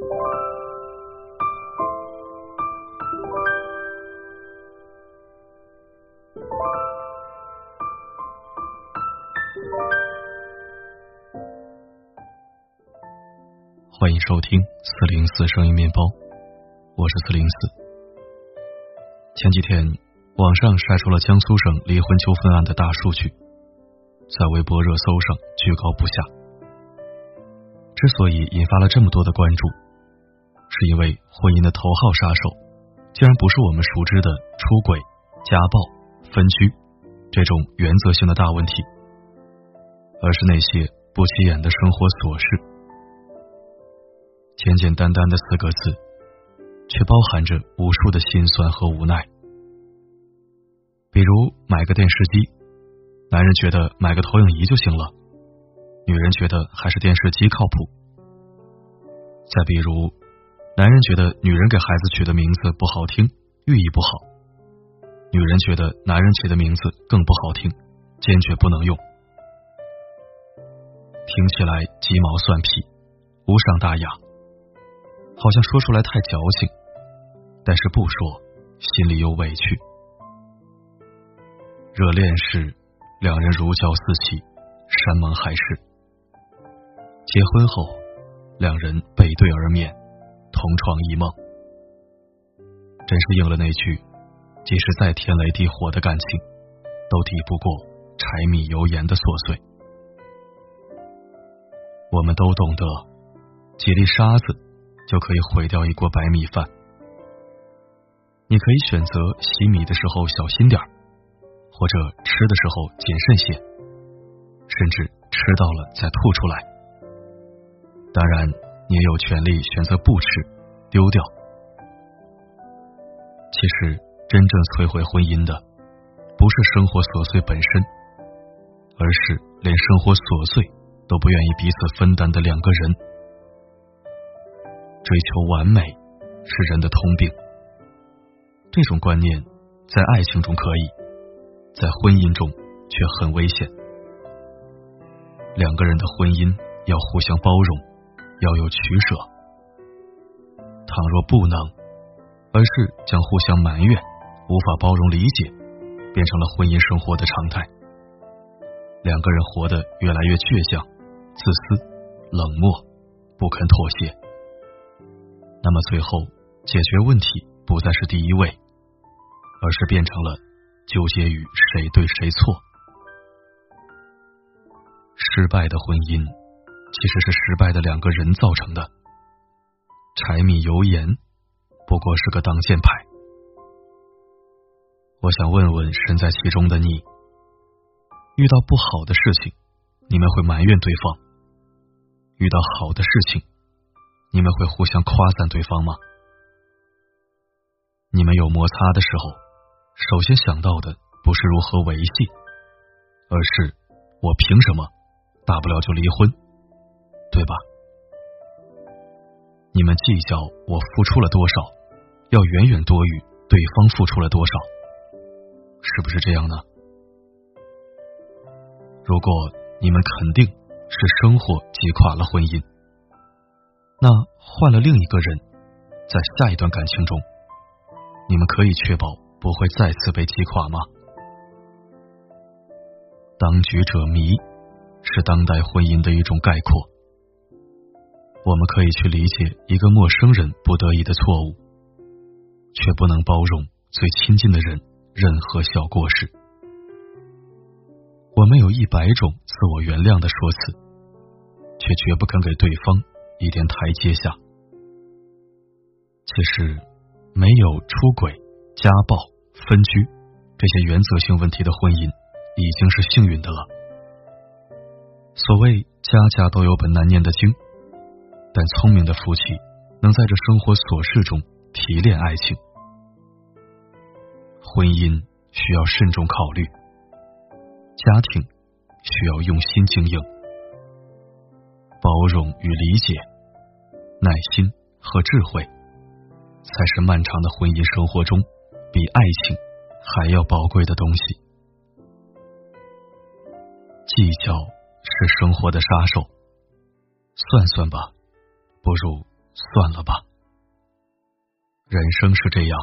欢迎收听四零四声音面包，我是四零四。前几天网上晒出了江苏省离婚纠纷案的大数据，在微博热搜上居高不下。之所以引发了这么多的关注，是因为婚姻的头号杀手，竟然不是我们熟知的出轨、家暴、分居这种原则性的大问题，而是那些不起眼的生活琐事。简简单单的四个字，却包含着无数的心酸和无奈。比如买个电视机，男人觉得买个投影仪就行了，女人觉得还是电视机靠谱。再比如，男人觉得女人给孩子取的名字不好听，寓意不好；女人觉得男人起的名字更不好听，坚决不能用。听起来鸡毛蒜皮，无伤大雅。好像说出来太矫情，但是不说心里又委屈。热恋时，两人如胶似漆，山盟海誓；结婚后，两人背对而眠，同床异梦。真是应了那句：即使再天雷地火的感情，都抵不过柴米油盐的琐碎。我们都懂得，几粒沙子。就可以毁掉一锅白米饭。你可以选择洗米的时候小心点或者吃的时候谨慎些，甚至吃到了再吐出来。当然，你也有权利选择不吃，丢掉。其实，真正摧毁婚姻的，不是生活琐碎本身，而是连生活琐碎都不愿意彼此分担的两个人。追求完美是人的通病，这种观念在爱情中可以，在婚姻中却很危险。两个人的婚姻要互相包容，要有取舍。倘若不能，而是将互相埋怨、无法包容理解，变成了婚姻生活的常态，两个人活得越来越倔强、自私、冷漠，不肯妥协。那么最后，解决问题不再是第一位，而是变成了纠结于谁对谁错。失败的婚姻其实是失败的两个人造成的，柴米油盐不过是个挡箭牌。我想问问身在其中的你，遇到不好的事情，你们会埋怨对方；遇到好的事情。你们会互相夸赞对方吗？你们有摩擦的时候，首先想到的不是如何维系，而是我凭什么？大不了就离婚，对吧？你们计较我付出了多少，要远远多于对方付出了多少，是不是这样呢？如果你们肯定是生活击垮了婚姻。那换了另一个人，在下一段感情中，你们可以确保不会再次被击垮吗？当局者迷是当代婚姻的一种概括。我们可以去理解一个陌生人不得已的错误，却不能包容最亲近的人任何小过失。我们有一百种自我原谅的说辞，却绝不肯给对方。一点台阶下。其实，没有出轨、家暴、分居这些原则性问题的婚姻，已经是幸运的了。所谓家家都有本难念的经，但聪明的夫妻能在这生活琐事中提炼爱情。婚姻需要慎重考虑，家庭需要用心经营，包容与理解。耐心和智慧，才是漫长的婚姻生活中比爱情还要宝贵的东西。计较是生活的杀手，算算吧，不如算了吧。人生是这样，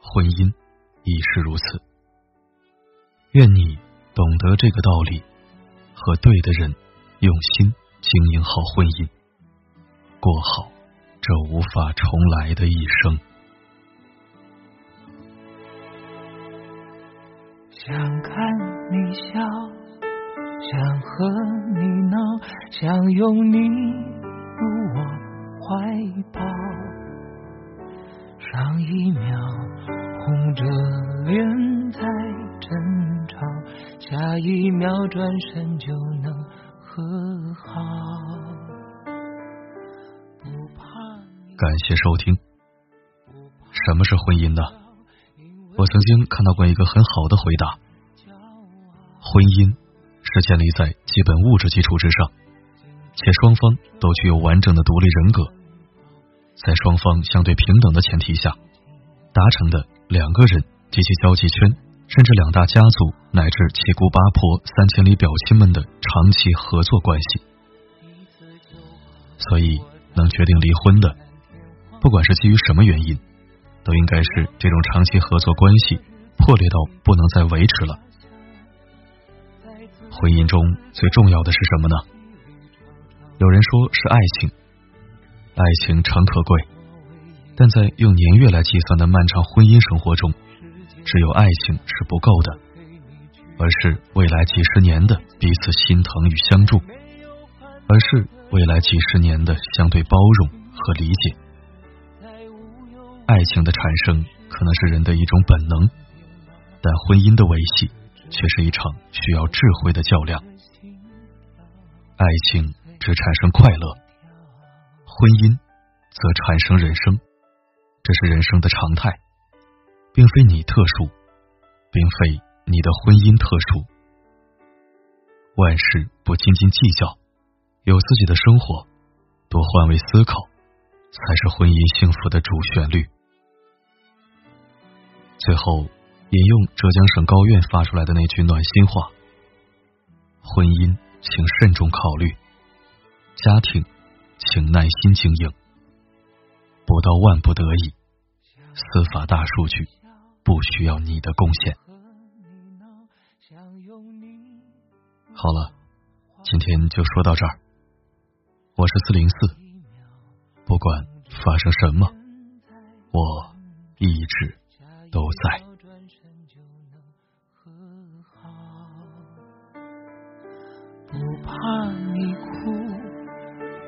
婚姻亦是如此。愿你懂得这个道理，和对的人用心经营好婚姻，过好这无法重来的一生。想看你笑，想和你闹，想拥你入我怀抱。上一秒红着脸在争吵，下一秒转身就能和好。感谢收听。什么是婚姻呢？我曾经看到过一个很好的回答：婚姻是建立在基本物质基础之上，且双方都具有完整的独立人格，在双方相对平等的前提下达成的两个人及其交际圈，甚至两大家族乃至七姑八婆、三千里表亲们的长期合作关系。所以，能决定离婚的，不管是基于什么原因。都应该是这种长期合作关系破裂到不能再维持了。婚姻中最重要的是什么呢？有人说是爱情，爱情诚可贵，但在用年月来计算的漫长婚姻生活中，只有爱情是不够的，而是未来几十年的彼此心疼与相助，而是未来几十年的相对包容和理解。爱情的产生可能是人的一种本能，但婚姻的维系却是一场需要智慧的较量。爱情只产生快乐，婚姻则产生人生，这是人生的常态，并非你特殊，并非你的婚姻特殊。万事不斤斤计较，有自己的生活，多换位思考，才是婚姻幸福的主旋律。最后，引用浙江省高院发出来的那句暖心话：“婚姻，请慎重考虑；家庭，请耐心经营。不到万不得已，司法大数据不需要你的贡献。”好了，今天就说到这儿。我是四零四，不管发生什么，我一直。都在。不怕你哭，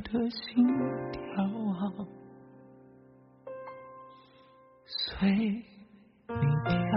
我的心跳随你听